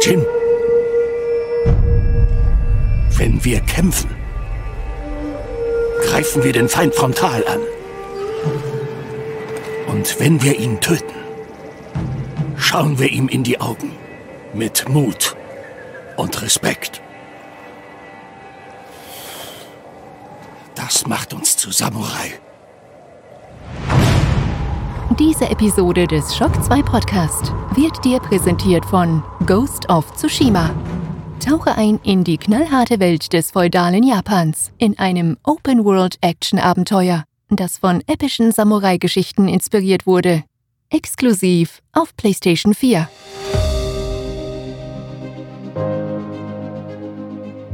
Jin, wenn wir kämpfen, greifen wir den Feind frontal an. Und wenn wir ihn töten, schauen wir ihm in die Augen mit Mut und Respekt. Das macht uns zu Samurai. Diese Episode des Shock 2 Podcast wird dir präsentiert von Ghost of Tsushima. Tauche ein in die knallharte Welt des feudalen Japans in einem Open-World-Action-Abenteuer, das von epischen Samurai-Geschichten inspiriert wurde. Exklusiv auf PlayStation 4.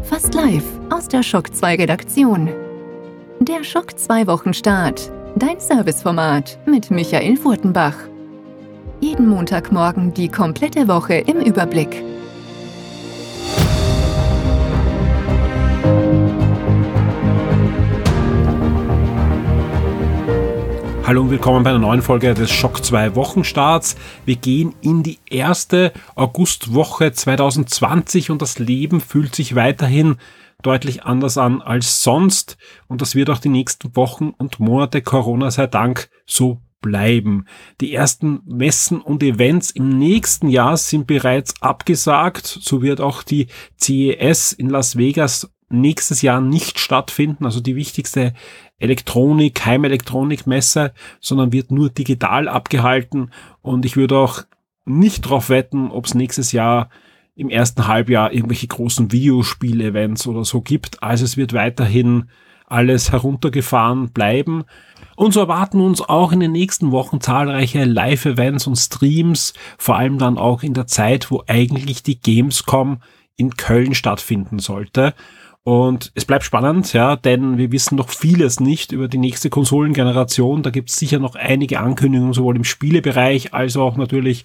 Fast live aus der Shock 2 Redaktion. Der Schock 2 Wochenstart. Dein Serviceformat mit Michael Furtenbach. Jeden Montagmorgen die komplette Woche im Überblick. Hallo und willkommen bei einer neuen Folge des Schock 2 Wochenstarts. Wir gehen in die erste Augustwoche 2020 und das Leben fühlt sich weiterhin deutlich anders an als sonst und das wird auch die nächsten Wochen und Monate Corona sei Dank so bleiben. Die ersten Messen und Events im nächsten Jahr sind bereits abgesagt. So wird auch die CES in Las Vegas nächstes Jahr nicht stattfinden, also die wichtigste Elektronik, Heimelektronikmesse, sondern wird nur digital abgehalten und ich würde auch nicht darauf wetten, ob es nächstes Jahr im ersten Halbjahr irgendwelche großen Videospiel-Events oder so gibt. Also es wird weiterhin alles heruntergefahren bleiben. Und so erwarten uns auch in den nächsten Wochen zahlreiche Live-Events und Streams, vor allem dann auch in der Zeit, wo eigentlich die Gamescom in Köln stattfinden sollte. Und es bleibt spannend, ja, denn wir wissen noch vieles nicht über die nächste Konsolengeneration. Da gibt es sicher noch einige Ankündigungen, sowohl im Spielebereich als auch natürlich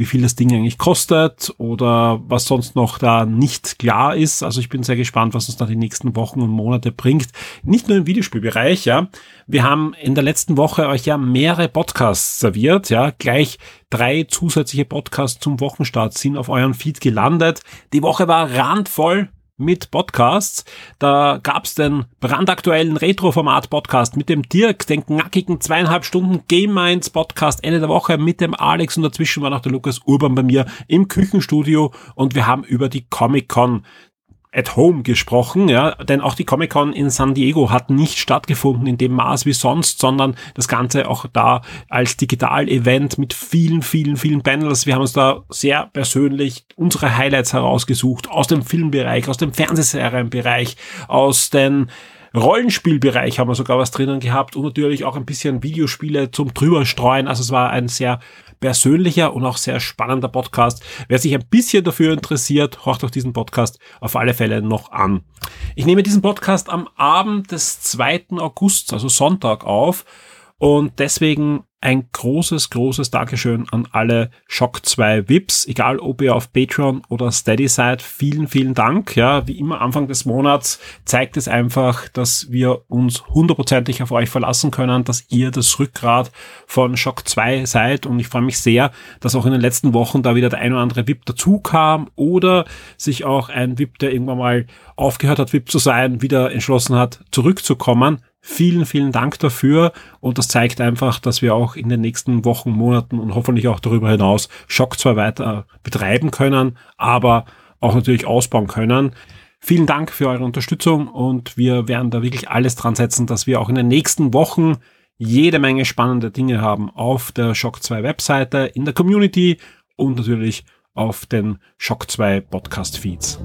wie viel das Ding eigentlich kostet oder was sonst noch da nicht klar ist. Also ich bin sehr gespannt, was uns da die nächsten Wochen und Monate bringt. Nicht nur im Videospielbereich, ja. Wir haben in der letzten Woche euch ja mehrere Podcasts serviert, ja. Gleich drei zusätzliche Podcasts zum Wochenstart sind auf euren Feed gelandet. Die Woche war randvoll mit Podcasts. Da gab's den brandaktuellen Retro-Format-Podcast mit dem Dirk, den knackigen zweieinhalb Stunden Game Minds Podcast Ende der Woche mit dem Alex und dazwischen war noch der Lukas Urban bei mir im Küchenstudio und wir haben über die Comic-Con at home gesprochen, ja, denn auch die Comic-Con in San Diego hat nicht stattgefunden in dem Maß wie sonst, sondern das Ganze auch da als Digital-Event mit vielen, vielen, vielen Panels. Wir haben uns da sehr persönlich unsere Highlights herausgesucht aus dem Filmbereich, aus dem Fernsehserienbereich, aus den Rollenspielbereich haben wir sogar was drinnen gehabt und natürlich auch ein bisschen Videospiele zum drüberstreuen. Also es war ein sehr persönlicher und auch sehr spannender Podcast. Wer sich ein bisschen dafür interessiert, horcht auch diesen Podcast auf alle Fälle noch an. Ich nehme diesen Podcast am Abend des 2. August, also Sonntag auf und deswegen ein großes, großes Dankeschön an alle Shock 2 VIPs, egal ob ihr auf Patreon oder Steady seid. Vielen, vielen Dank. Ja, wie immer Anfang des Monats zeigt es einfach, dass wir uns hundertprozentig auf euch verlassen können, dass ihr das Rückgrat von Shock 2 seid. Und ich freue mich sehr, dass auch in den letzten Wochen da wieder der ein oder andere VIP dazu kam oder sich auch ein VIP, der irgendwann mal aufgehört hat, VIP zu sein, wieder entschlossen hat, zurückzukommen. Vielen, vielen Dank dafür und das zeigt einfach, dass wir auch in den nächsten Wochen, Monaten und hoffentlich auch darüber hinaus Schock zwar weiter betreiben können, aber auch natürlich ausbauen können. Vielen Dank für eure Unterstützung und wir werden da wirklich alles dran setzen, dass wir auch in den nächsten Wochen jede Menge spannende Dinge haben auf der Shock 2 Webseite, in der Community und natürlich auf den Shock 2 Podcast Feeds.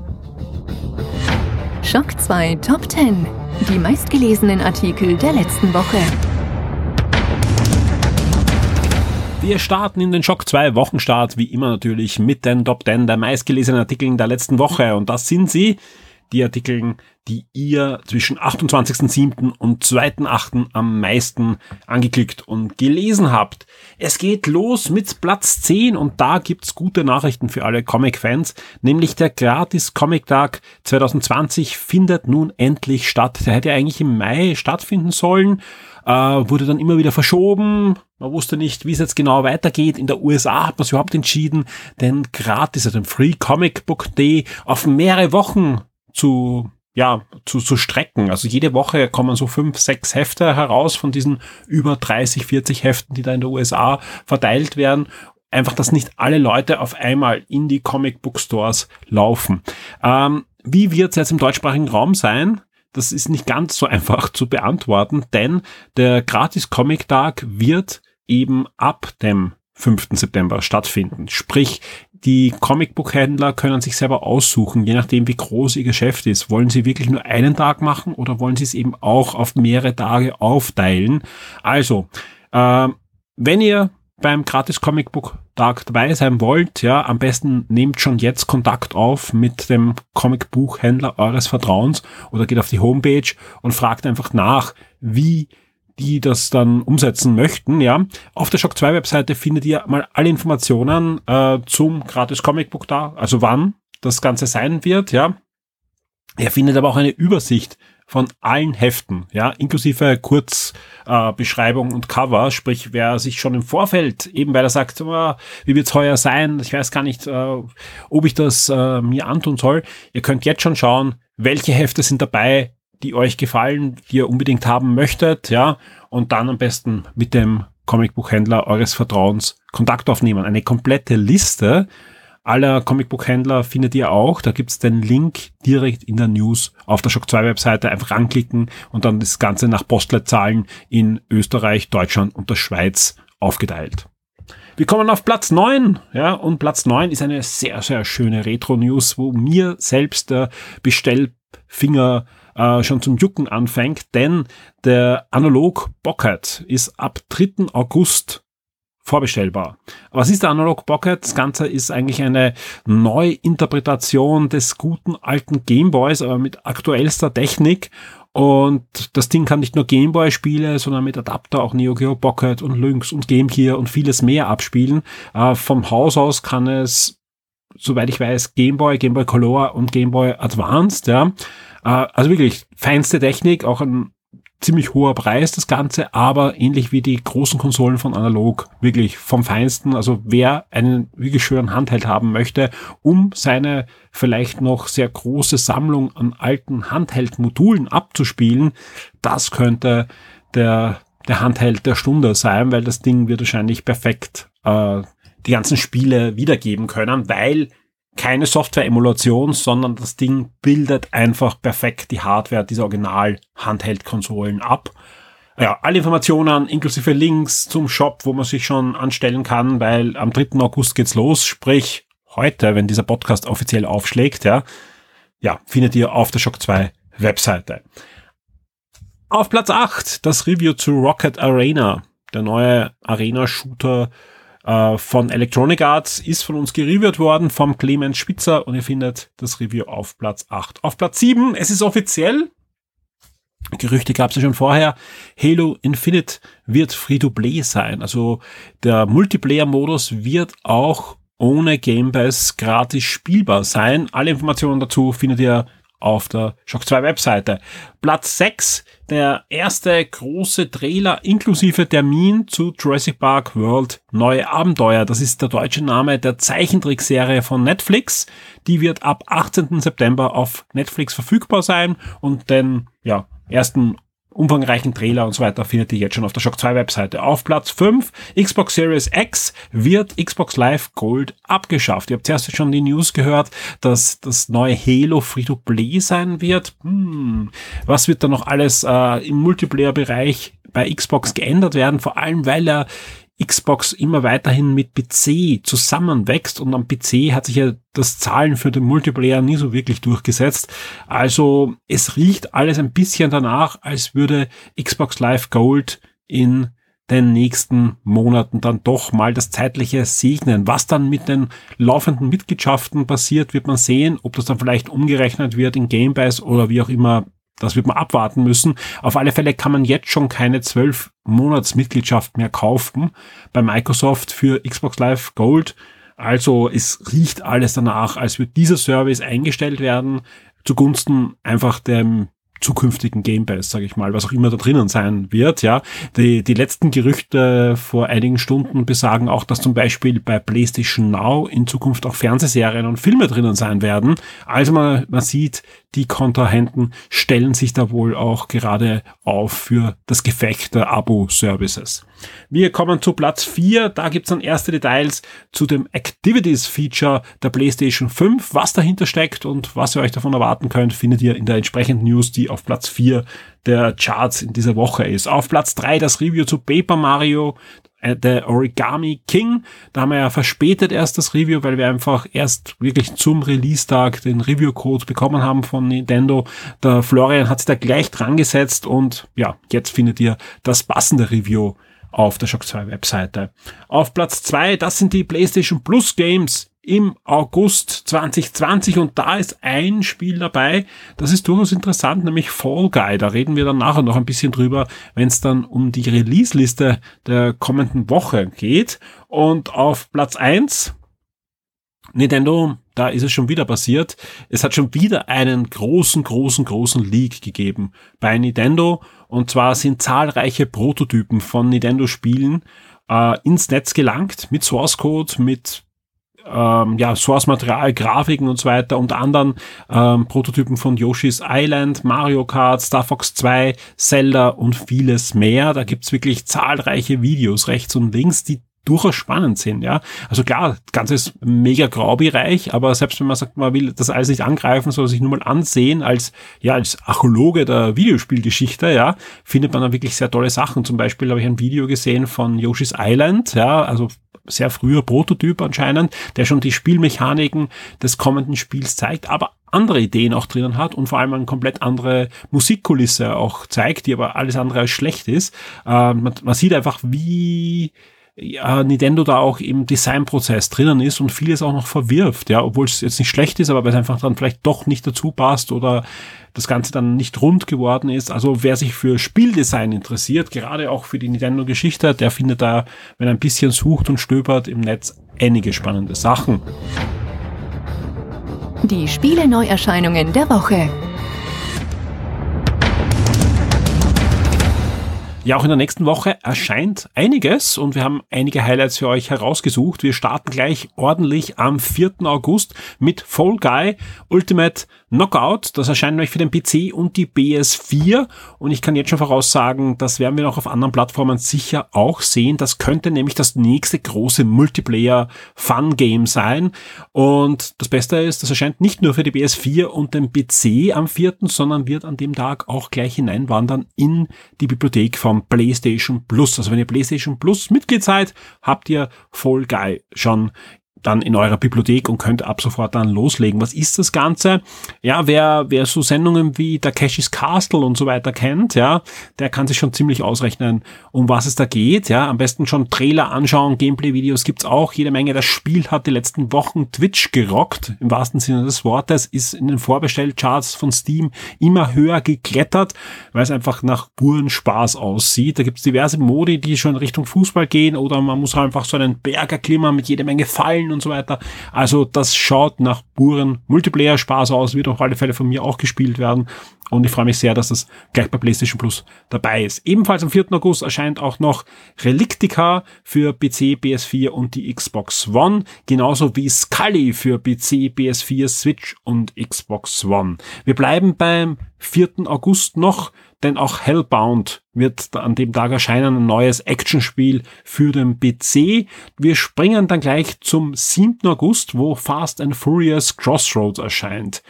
Schock 2 Top 10. Die meistgelesenen Artikel der letzten Woche. Wir starten in den Schock 2 Wochenstart, wie immer natürlich mit den Top 10 der meistgelesenen Artikel der letzten Woche. Und das sind sie, die Artikel, die ihr zwischen 28.07. und 2.08. am meisten angeklickt und gelesen habt. Es geht los mit Platz 10 und da gibt's gute Nachrichten für alle Comic-Fans, nämlich der Gratis Comic Tag 2020 findet nun endlich statt. Der hätte eigentlich im Mai stattfinden sollen, äh, wurde dann immer wieder verschoben. Man wusste nicht, wie es jetzt genau weitergeht. In der USA hat man sich überhaupt entschieden, den gratis, also den Free Comic Book Day auf mehrere Wochen zu ja, zu, zu strecken. Also jede Woche kommen so fünf, sechs Hefte heraus von diesen über 30, 40 Heften, die da in der USA verteilt werden einfach, dass nicht alle Leute auf einmal in die Comic Book Stores laufen. Ähm, wie wird es jetzt im deutschsprachigen Raum sein? Das ist nicht ganz so einfach zu beantworten, denn der Gratis Comic Tag wird eben ab dem 5. September stattfinden. Sprich, die Comicbook-Händler können sich selber aussuchen, je nachdem wie groß ihr Geschäft ist. Wollen sie wirklich nur einen Tag machen oder wollen sie es eben auch auf mehrere Tage aufteilen? Also, äh, wenn ihr beim Gratis Comic Book Tag dabei sein wollt, ja, am besten nehmt schon jetzt Kontakt auf mit dem Comicbuchhändler eures Vertrauens oder geht auf die Homepage und fragt einfach nach, wie die das dann umsetzen möchten, ja. Auf der Shock 2 Webseite findet ihr mal alle Informationen äh, zum Gratis Comic Book da, also wann das Ganze sein wird, ja. Ihr findet aber auch eine Übersicht von allen Heften, ja, inklusive Kurzbeschreibung äh, und Cover, sprich, wer sich schon im Vorfeld, eben weil er sagt, oh, wie wird's heuer sein, ich weiß gar nicht, äh, ob ich das äh, mir antun soll, ihr könnt jetzt schon schauen, welche Hefte sind dabei, die euch gefallen, die ihr unbedingt haben möchtet, ja, und dann am besten mit dem Comicbuchhändler eures Vertrauens Kontakt aufnehmen. Eine komplette Liste aller Comicbook-Händler findet ihr auch. Da gibt's den Link direkt in der News auf der Shock 2 Webseite. Einfach ranklicken und dann das Ganze nach Postleitzahlen in Österreich, Deutschland und der Schweiz aufgeteilt. Wir kommen auf Platz 9, ja, und Platz 9 ist eine sehr, sehr schöne Retro-News, wo mir selbst der Bestellfinger äh, schon zum Jucken anfängt, denn der Analog Pocket ist ab 3. August vorbestellbar. Was ist der Analog Pocket? Das Ganze ist eigentlich eine Neuinterpretation des guten alten Gameboys, aber mit aktuellster Technik. Und das Ding kann nicht nur Gameboy-Spiele, sondern mit Adapter auch Neo Geo Pocket und Lynx und Game Gear und vieles mehr abspielen. Äh, vom Haus aus kann es, soweit ich weiß, Gameboy, Gameboy Color und Gameboy Advanced, ja. Äh, also wirklich feinste Technik, auch ein ziemlich hoher Preis, das Ganze, aber ähnlich wie die großen Konsolen von Analog, wirklich vom Feinsten. Also wer einen wirklich schönen Handheld haben möchte, um seine vielleicht noch sehr große Sammlung an alten Handheld-Modulen abzuspielen, das könnte der, der Handheld der Stunde sein, weil das Ding wird wahrscheinlich perfekt äh, die ganzen Spiele wiedergeben können, weil keine Software-Emulation, sondern das Ding bildet einfach perfekt die Hardware dieser Original-Handheld-Konsolen ab. Ja, alle Informationen inklusive Links zum Shop, wo man sich schon anstellen kann, weil am 3. August geht's los, sprich heute, wenn dieser Podcast offiziell aufschlägt, ja, ja, findet ihr auf der Shock 2 Webseite. Auf Platz 8 das Review zu Rocket Arena, der neue Arena-Shooter äh, von Electronic Arts ist von uns gereviewt worden vom Clemens Spitzer und ihr findet das Review auf Platz 8. Auf Platz 7, es ist offiziell, Gerüchte gab es ja schon vorher. Halo Infinite wird Free-to-Play sein. Also der Multiplayer-Modus wird auch ohne Game Pass gratis spielbar sein. Alle Informationen dazu findet ihr auf der Shock 2 Webseite. Platz 6, der erste große Trailer inklusive Termin zu Jurassic Park World Neue Abenteuer. Das ist der deutsche Name der Zeichentrickserie von Netflix. Die wird ab 18. September auf Netflix verfügbar sein und den ja, ersten umfangreichen Trailer und so weiter findet ihr jetzt schon auf der Shock 2 Webseite. Auf Platz 5, Xbox Series X wird Xbox Live Gold abgeschafft. Ihr habt zuerst schon die News gehört, dass das neue Halo Free-to-Play sein wird. Hm, was wird da noch alles äh, im Multiplayer-Bereich bei Xbox geändert werden? Vor allem, weil er Xbox immer weiterhin mit PC zusammenwächst und am PC hat sich ja das Zahlen für den Multiplayer nie so wirklich durchgesetzt. Also es riecht alles ein bisschen danach, als würde Xbox Live Gold in den nächsten Monaten dann doch mal das zeitliche segnen. Was dann mit den laufenden Mitgliedschaften passiert, wird man sehen, ob das dann vielleicht umgerechnet wird in Game Pass oder wie auch immer das wird man abwarten müssen. Auf alle Fälle kann man jetzt schon keine zwölf Monatsmitgliedschaft mehr kaufen bei Microsoft für Xbox Live Gold. Also es riecht alles danach, als würde dieser Service eingestellt werden zugunsten einfach dem zukünftigen Game Pass, sage ich mal, was auch immer da drinnen sein wird. Ja, die, die letzten Gerüchte vor einigen Stunden besagen auch, dass zum Beispiel bei PlayStation Now in Zukunft auch Fernsehserien und Filme drinnen sein werden. Also man, man sieht, die Kontrahenten stellen sich da wohl auch gerade auf für das Gefecht der Abo-Services. Wir kommen zu Platz 4. Da gibt's dann erste Details zu dem Activities-Feature der PlayStation 5. Was dahinter steckt und was ihr euch davon erwarten könnt, findet ihr in der entsprechenden News, die auf Platz 4 der Charts in dieser Woche ist. Auf Platz 3 das Review zu Paper Mario, äh, der Origami King. Da haben wir ja verspätet erst das Review, weil wir einfach erst wirklich zum Release-Tag den Review-Code bekommen haben von Nintendo. Der Florian hat sich da gleich dran gesetzt und ja, jetzt findet ihr das passende Review auf der Shock 2 Webseite. Auf Platz 2, das sind die PlayStation Plus Games im August 2020 und da ist ein Spiel dabei, das ist durchaus interessant, nämlich Fall Guy. Da reden wir dann nachher noch ein bisschen drüber, wenn es dann um die Release-Liste der kommenden Woche geht. Und auf Platz 1 Nintendo, da ist es schon wieder passiert. Es hat schon wieder einen großen, großen, großen Leak gegeben bei Nintendo. Und zwar sind zahlreiche Prototypen von Nintendo-Spielen äh, ins Netz gelangt mit Source Code, mit ähm, ja, Source-Material, Grafiken und so weiter, unter anderem ähm, Prototypen von Yoshi's Island, Mario Kart, Star Fox 2, Zelda und vieles mehr. Da gibt's wirklich zahlreiche Videos rechts und links, die durchaus spannend sind, ja. Also klar, das Ganze ist mega Graubereich, aber selbst wenn man sagt, man will das alles nicht angreifen, soll sich nur mal ansehen als, ja, als Archäologe der Videospielgeschichte, ja, findet man da wirklich sehr tolle Sachen. Zum Beispiel habe ich ein Video gesehen von Yoshi's Island, ja, also sehr früher Prototyp anscheinend, der schon die Spielmechaniken des kommenden Spiels zeigt, aber andere Ideen auch drinnen hat und vor allem eine komplett andere Musikkulisse auch zeigt, die aber alles andere als schlecht ist. Äh, man, man sieht einfach, wie ja, Nintendo da auch im Designprozess drinnen ist und vieles auch noch verwirft, ja, obwohl es jetzt nicht schlecht ist, aber weil es einfach dann vielleicht doch nicht dazu passt oder das Ganze dann nicht rund geworden ist. Also wer sich für Spieldesign interessiert, gerade auch für die Nintendo-Geschichte, der findet da, wenn er ein bisschen sucht und stöbert im Netz, einige spannende Sachen. Die Spiele-Neuerscheinungen der Woche. Ja, auch in der nächsten Woche erscheint einiges und wir haben einige Highlights für euch herausgesucht. Wir starten gleich ordentlich am 4. August mit Fall Guy Ultimate Knockout. Das erscheint nämlich für den PC und die PS4 und ich kann jetzt schon voraussagen, das werden wir noch auf anderen Plattformen sicher auch sehen. Das könnte nämlich das nächste große Multiplayer Fun Game sein und das Beste ist, das erscheint nicht nur für die PS4 und den PC am 4., sondern wird an dem Tag auch gleich hineinwandern in die Bibliothek vom PlayStation Plus. Also wenn ihr PlayStation Plus Mitglied seid, habt ihr Fall Guy schon dann in eurer Bibliothek und könnt ab sofort dann loslegen. Was ist das Ganze? Ja, wer, wer so Sendungen wie Takeshis Castle und so weiter kennt, ja, der kann sich schon ziemlich ausrechnen, um was es da geht. Ja, am besten schon Trailer anschauen, Gameplay-Videos gibt's auch jede Menge. Das Spiel hat die letzten Wochen Twitch gerockt, im wahrsten Sinne des Wortes, ist in den Vorbestellcharts von Steam immer höher geklettert, weil es einfach nach puren Spaß aussieht. Da gibt's diverse Modi, die schon Richtung Fußball gehen oder man muss einfach so einen Berger klimmern mit jede Menge Fallen und so weiter. Also das schaut nach puren Multiplayer-Spaß aus, wird auf alle Fälle von mir auch gespielt werden. Und ich freue mich sehr, dass das gleich bei PlayStation Plus dabei ist. Ebenfalls am 4. August erscheint auch noch Relictica für PC, PS4 und die Xbox One. Genauso wie Scully für PC, PS4, Switch und Xbox One. Wir bleiben beim 4. August noch, denn auch Hellbound wird an dem Tag erscheinen, ein neues Actionspiel für den PC. Wir springen dann gleich zum 7. August, wo Fast and Furious Crossroads erscheint.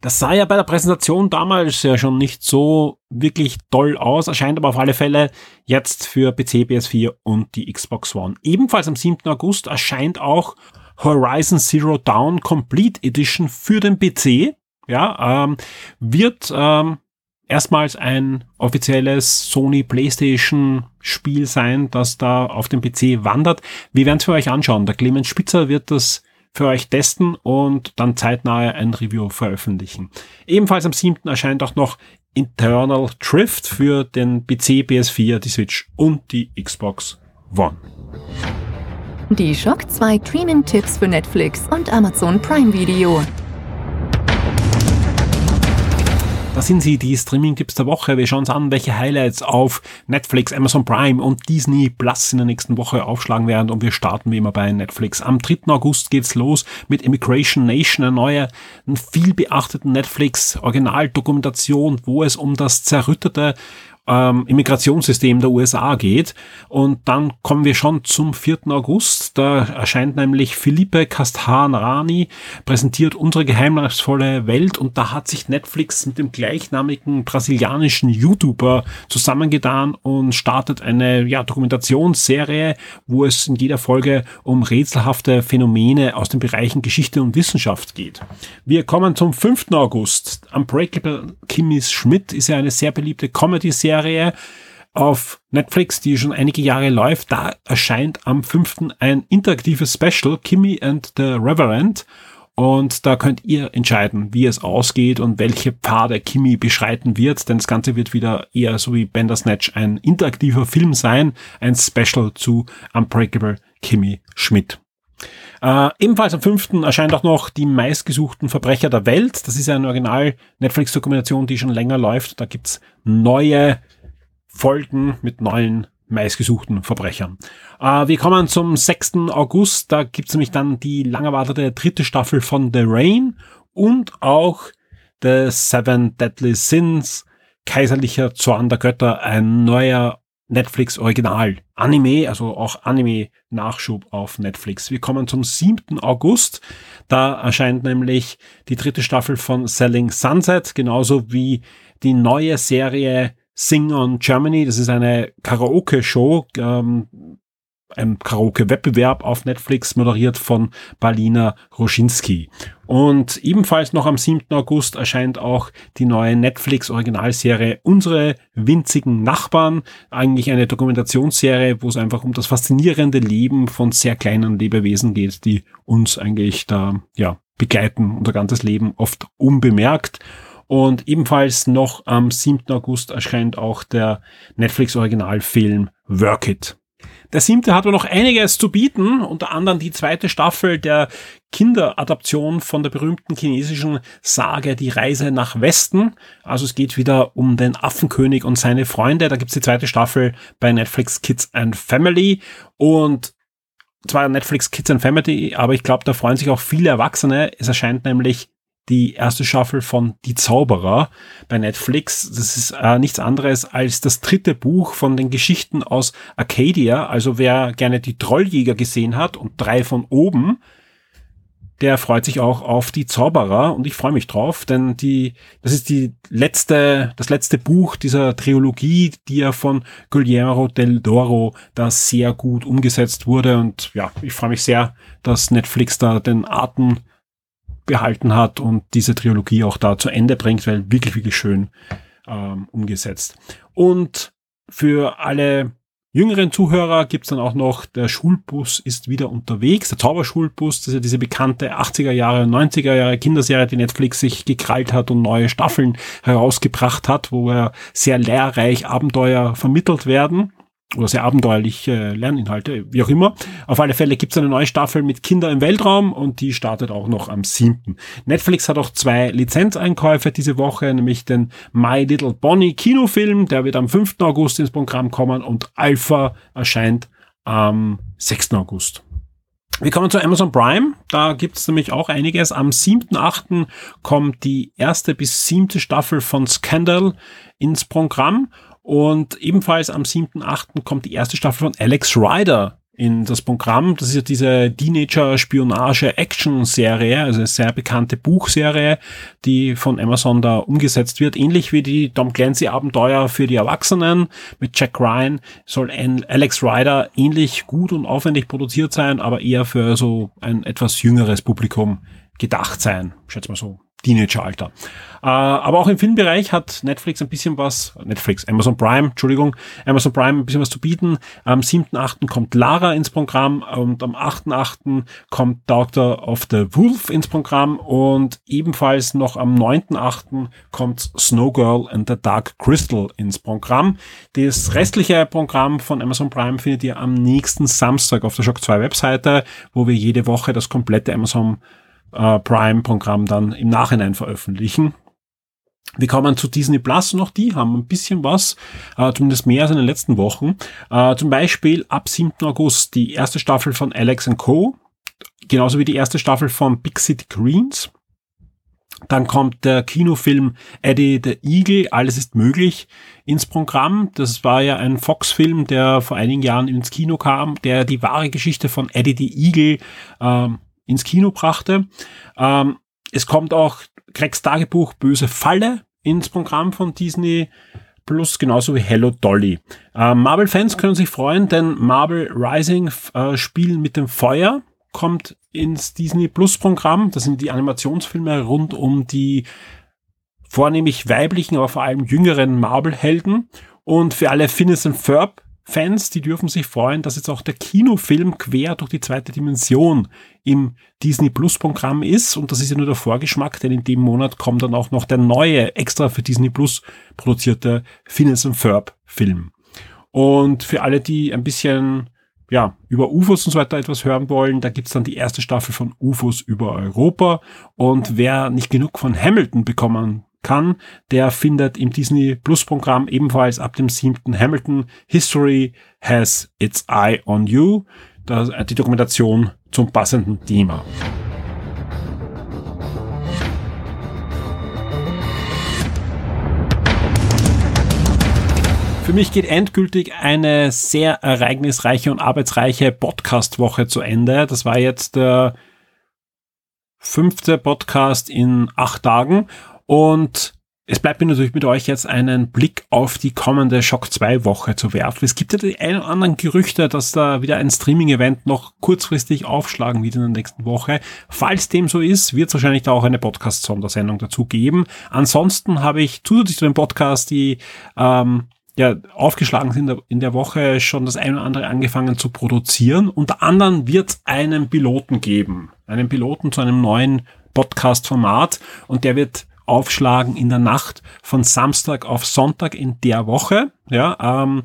Das sah ja bei der Präsentation damals ja schon nicht so wirklich toll aus, erscheint aber auf alle Fälle jetzt für PC, PS4 und die Xbox One. Ebenfalls am 7. August erscheint auch Horizon Zero Dawn Complete Edition für den PC. Ja, ähm, wird ähm, erstmals ein offizielles Sony PlayStation Spiel sein, das da auf dem PC wandert. Wir werden es für euch anschauen. Der Clemens Spitzer wird das für euch testen und dann zeitnah ein Review veröffentlichen. Ebenfalls am 7. erscheint auch noch Internal Drift für den PC, PS4, die Switch und die Xbox One. Die Shock 2 Streaming-Tipps für Netflix und Amazon Prime Video. Da sind sie, die Streaming-Tipps der Woche. Wir schauen uns an, welche Highlights auf Netflix, Amazon Prime und Disney Plus in der nächsten Woche aufschlagen werden. Und wir starten wie immer bei Netflix. Am 3. August geht's los mit Immigration Nation, eine neue, viel beachteten Netflix-Originaldokumentation, wo es um das zerrüttete ähm, Immigrationssystem der USA geht. Und dann kommen wir schon zum 4. August. Da erscheint nämlich Felipe Castanrani, präsentiert unsere geheimnisvolle Welt. Und da hat sich Netflix mit dem gleichnamigen brasilianischen YouTuber zusammengetan und startet eine ja, Dokumentationsserie, wo es in jeder Folge um rätselhafte Phänomene aus den Bereichen Geschichte und Wissenschaft geht. Wir kommen zum 5. August. Unbreakable Kimmis Schmidt ist ja eine sehr beliebte Comedy-Serie Serie auf Netflix, die schon einige Jahre läuft. Da erscheint am 5. ein interaktives Special, Kimmy and the Reverend. Und da könnt ihr entscheiden, wie es ausgeht und welche Pfade Kimi beschreiten wird, denn das Ganze wird wieder eher so wie Bandersnatch ein interaktiver Film sein, ein Special zu Unbreakable Kimi Schmidt. Äh, ebenfalls am 5. erscheint auch noch die meistgesuchten Verbrecher der Welt. Das ist eine Original Netflix-Dokumentation, die schon länger läuft. Da gibt's neue Folgen mit neuen meistgesuchten Verbrechern. Äh, wir kommen zum 6. August, da gibt's nämlich dann die lang erwartete dritte Staffel von The Rain und auch The Seven Deadly Sins, Kaiserlicher Zorn der Götter, ein neuer Netflix Original Anime, also auch Anime Nachschub auf Netflix. Wir kommen zum 7. August. Da erscheint nämlich die dritte Staffel von Selling Sunset, genauso wie die neue Serie Sing on Germany. Das ist eine Karaoke-Show, ähm, ein Karaoke-Wettbewerb auf Netflix, moderiert von Balina Roschinski. Und ebenfalls noch am 7. August erscheint auch die neue Netflix-Originalserie Unsere winzigen Nachbarn. Eigentlich eine Dokumentationsserie, wo es einfach um das faszinierende Leben von sehr kleinen Lebewesen geht, die uns eigentlich da, ja, begleiten, unser ganzes Leben oft unbemerkt. Und ebenfalls noch am 7. August erscheint auch der Netflix-Originalfilm Work It. Der siebte hat aber noch einiges zu bieten, unter anderem die zweite Staffel der Kinderadaption von der berühmten chinesischen Sage Die Reise nach Westen. Also es geht wieder um den Affenkönig und seine Freunde. Da gibt's die zweite Staffel bei Netflix Kids and Family. Und zwar Netflix Kids and Family, aber ich glaube, da freuen sich auch viele Erwachsene. Es erscheint nämlich die erste Staffel von Die Zauberer bei Netflix. Das ist äh, nichts anderes als das dritte Buch von den Geschichten aus Arcadia. Also wer gerne die Trolljäger gesehen hat und drei von oben, der freut sich auch auf die Zauberer und ich freue mich drauf, denn die, das ist die letzte, das letzte Buch dieser Trilogie, die ja von Guillermo del Doro da sehr gut umgesetzt wurde und ja, ich freue mich sehr, dass Netflix da den Atem behalten hat und diese Trilogie auch da zu Ende bringt, weil wirklich, wirklich schön ähm, umgesetzt. Und für alle jüngeren Zuhörer gibt's dann auch noch, der Schulbus ist wieder unterwegs, der Zauberschulbus, das ist ja diese bekannte 80er Jahre, 90er Jahre Kinderserie, die Netflix sich gekrallt hat und neue Staffeln herausgebracht hat, wo er sehr lehrreich Abenteuer vermittelt werden oder sehr abenteuerliche Lerninhalte, wie auch immer. Auf alle Fälle gibt es eine neue Staffel mit Kinder im Weltraum und die startet auch noch am 7. Netflix hat auch zwei Lizenzeinkäufe diese Woche, nämlich den My Little Bonnie Kinofilm, der wird am 5. August ins Programm kommen und Alpha erscheint am 6. August. Wir kommen zu Amazon Prime. Da gibt es nämlich auch einiges. Am 7.8. kommt die erste bis siebte Staffel von Scandal ins Programm. Und ebenfalls am 7.8. kommt die erste Staffel von Alex Rider in das Programm. Das ist ja diese Teenager-Spionage-Action-Serie, also eine sehr bekannte Buchserie, die von Amazon da umgesetzt wird. Ähnlich wie die Tom Clancy-Abenteuer für die Erwachsenen mit Jack Ryan soll Alex Rider ähnlich gut und aufwendig produziert sein, aber eher für so ein etwas jüngeres Publikum gedacht sein. Schätze mal so Teenageralter. Äh, aber auch im Filmbereich hat Netflix ein bisschen was, Netflix, Amazon Prime, Entschuldigung, Amazon Prime ein bisschen was zu bieten. Am 7.8. kommt Lara ins Programm und am 8.8. kommt Doctor of the Wolf ins Programm und ebenfalls noch am 9.8. kommt Snow Girl and the Dark Crystal ins Programm. Das restliche Programm von Amazon Prime findet ihr am nächsten Samstag auf der Shock 2 Webseite, wo wir jede Woche das komplette Amazon äh, Prime-Programm dann im Nachhinein veröffentlichen. Wir kommen zu Disney Plus noch, die haben ein bisschen was, äh, zumindest mehr als in den letzten Wochen. Äh, zum Beispiel ab 7. August die erste Staffel von Alex Co., genauso wie die erste Staffel von Big City Greens. Dann kommt der Kinofilm Eddie the Eagle, alles ist möglich ins Programm. Das war ja ein Fox-Film, der vor einigen Jahren ins Kino kam, der die wahre Geschichte von Eddie the Eagle ähm, ins Kino brachte. Ähm, es kommt auch Gregs Tagebuch Böse Falle ins Programm von Disney Plus, genauso wie Hello Dolly. Äh, Marvel-Fans können sich freuen, denn Marvel Rising äh, Spielen mit dem Feuer kommt ins Disney Plus Programm. Das sind die Animationsfilme rund um die vornehmlich weiblichen, aber vor allem jüngeren Marvel-Helden. Und für alle Phineas und Ferb Fans, die dürfen sich freuen, dass jetzt auch der Kinofilm quer durch die zweite Dimension im Disney Plus Programm ist. Und das ist ja nur der Vorgeschmack, denn in dem Monat kommt dann auch noch der neue, extra für Disney Plus produzierte Phineas und Ferb Film. Und für alle, die ein bisschen ja, über UFOs und so weiter etwas hören wollen, da gibt's dann die erste Staffel von UFOs über Europa. Und wer nicht genug von Hamilton bekommen kann, der findet im Disney Plus Programm ebenfalls ab dem 7. Hamilton History has its eye on you. Das, die Dokumentation zum passenden Thema. Für mich geht endgültig eine sehr ereignisreiche und arbeitsreiche Podcast-Woche zu Ende. Das war jetzt der fünfte Podcast in acht Tagen und es bleibt mir natürlich mit euch jetzt einen Blick auf die kommende Shock 2 Woche zu werfen. Es gibt ja die ein oder anderen Gerüchte, dass da wieder ein Streaming-Event noch kurzfristig aufschlagen wird in der nächsten Woche. Falls dem so ist, wird es wahrscheinlich da auch eine Podcast-Sondersendung dazu geben. Ansonsten habe ich zusätzlich zu dem Podcast die ähm, ja, aufgeschlagen sind in der Woche schon das eine oder andere angefangen zu produzieren. Unter anderem wird es einen Piloten geben. Einen Piloten zu einem neuen Podcast-Format und der wird aufschlagen in der Nacht von Samstag auf Sonntag in der Woche. Ja, ähm,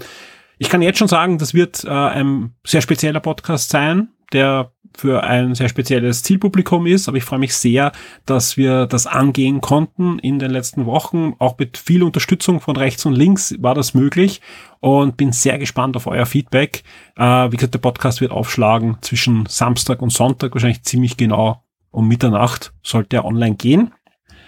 ich kann jetzt schon sagen, das wird äh, ein sehr spezieller Podcast sein, der für ein sehr spezielles Zielpublikum ist, aber ich freue mich sehr, dass wir das angehen konnten in den letzten Wochen. Auch mit viel Unterstützung von rechts und links war das möglich und bin sehr gespannt auf euer Feedback. Äh, wie gesagt, der Podcast wird aufschlagen zwischen Samstag und Sonntag, wahrscheinlich ziemlich genau um Mitternacht sollte er online gehen.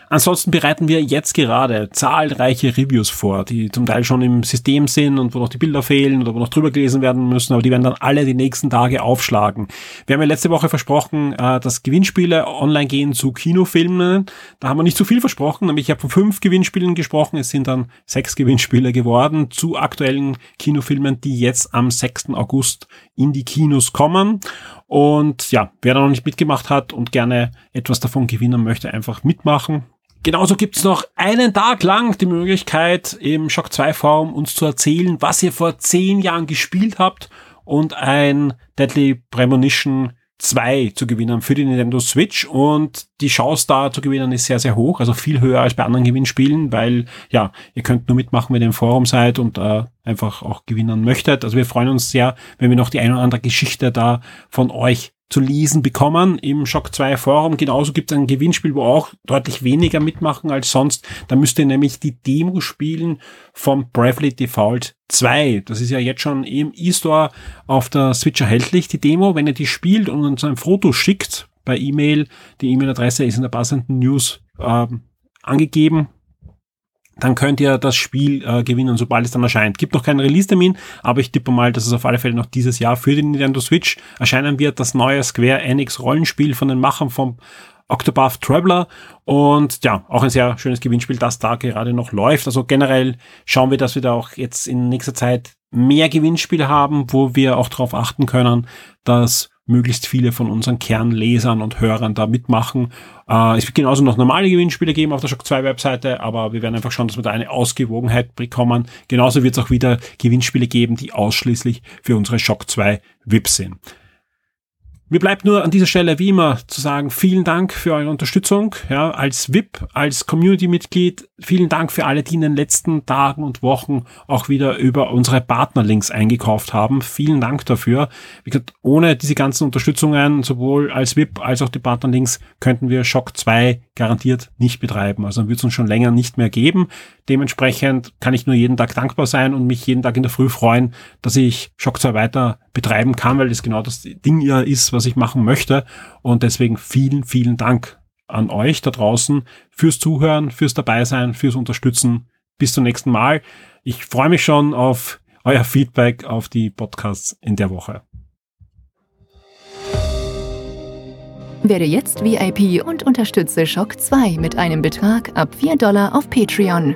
Ansonsten bereiten wir jetzt gerade zahlreiche Reviews vor, die zum Teil schon im System sind und wo noch die Bilder fehlen oder wo noch drüber gelesen werden müssen, aber die werden dann alle die nächsten Tage aufschlagen. Wir haben ja letzte Woche versprochen, äh, dass Gewinnspiele online gehen zu Kinofilmen. Da haben wir nicht zu viel versprochen, nämlich ich habe von fünf Gewinnspielen gesprochen, es sind dann sechs Gewinnspiele geworden zu aktuellen Kinofilmen, die jetzt am 6. August in die Kinos kommen. Und ja, wer da noch nicht mitgemacht hat und gerne etwas davon gewinnen möchte, einfach mitmachen. Genauso gibt's noch einen Tag lang die Möglichkeit, im Shock 2 Forum uns zu erzählen, was ihr vor zehn Jahren gespielt habt und ein Deadly Premonition 2 zu gewinnen für die Nintendo Switch und die Chance da zu gewinnen ist sehr, sehr hoch, also viel höher als bei anderen Gewinnspielen, weil ja, ihr könnt nur mitmachen, wenn ihr im Forum seid und äh, einfach auch gewinnen möchtet. Also wir freuen uns sehr, wenn wir noch die eine oder andere Geschichte da von euch zu lesen bekommen im Shock 2 Forum. Genauso gibt es ein Gewinnspiel, wo auch deutlich weniger mitmachen als sonst. Da müsst ihr nämlich die Demo spielen vom Bravely Default 2. Das ist ja jetzt schon im E-Store auf der Switch erhältlich, die Demo. Wenn ihr die spielt und uns ein Foto schickt per E-Mail, die E-Mail-Adresse ist in der passenden News äh, angegeben, dann könnt ihr das Spiel äh, gewinnen, sobald es dann erscheint. Gibt noch keinen Release-Termin, aber ich tippe mal, dass es auf alle Fälle noch dieses Jahr für den Nintendo Switch erscheinen wird. Das neue Square Enix Rollenspiel von den Machern vom Octopath Traveler und ja, auch ein sehr schönes Gewinnspiel, das da gerade noch läuft. Also generell schauen wir, dass wir da auch jetzt in nächster Zeit mehr Gewinnspiele haben, wo wir auch darauf achten können, dass möglichst viele von unseren Kernlesern und Hörern da mitmachen. Äh, es wird genauso noch normale Gewinnspiele geben auf der Shock 2 Webseite, aber wir werden einfach schauen, dass wir da eine Ausgewogenheit bekommen. Genauso wird es auch wieder Gewinnspiele geben, die ausschließlich für unsere Shock 2 VIPs sind. Mir bleibt nur an dieser Stelle wie immer zu sagen, vielen Dank für eure Unterstützung, ja, als VIP, als Community-Mitglied. Vielen Dank für alle, die in den letzten Tagen und Wochen auch wieder über unsere Partnerlinks eingekauft haben. Vielen Dank dafür. Wie gesagt, ohne diese ganzen Unterstützungen, sowohl als VIP als auch die Partnerlinks, könnten wir Shock 2 garantiert nicht betreiben. Also dann wird es uns schon länger nicht mehr geben. Dementsprechend kann ich nur jeden Tag dankbar sein und mich jeden Tag in der Früh freuen, dass ich Shock 2 weiter betreiben kann, weil das genau das Ding ja ist, was ich machen möchte. Und deswegen vielen, vielen Dank an euch da draußen fürs Zuhören, fürs Dabeisein, fürs Unterstützen. Bis zum nächsten Mal. Ich freue mich schon auf euer Feedback auf die Podcasts in der Woche. Werde jetzt VIP und unterstütze Shock 2 mit einem Betrag ab 4 Dollar auf Patreon.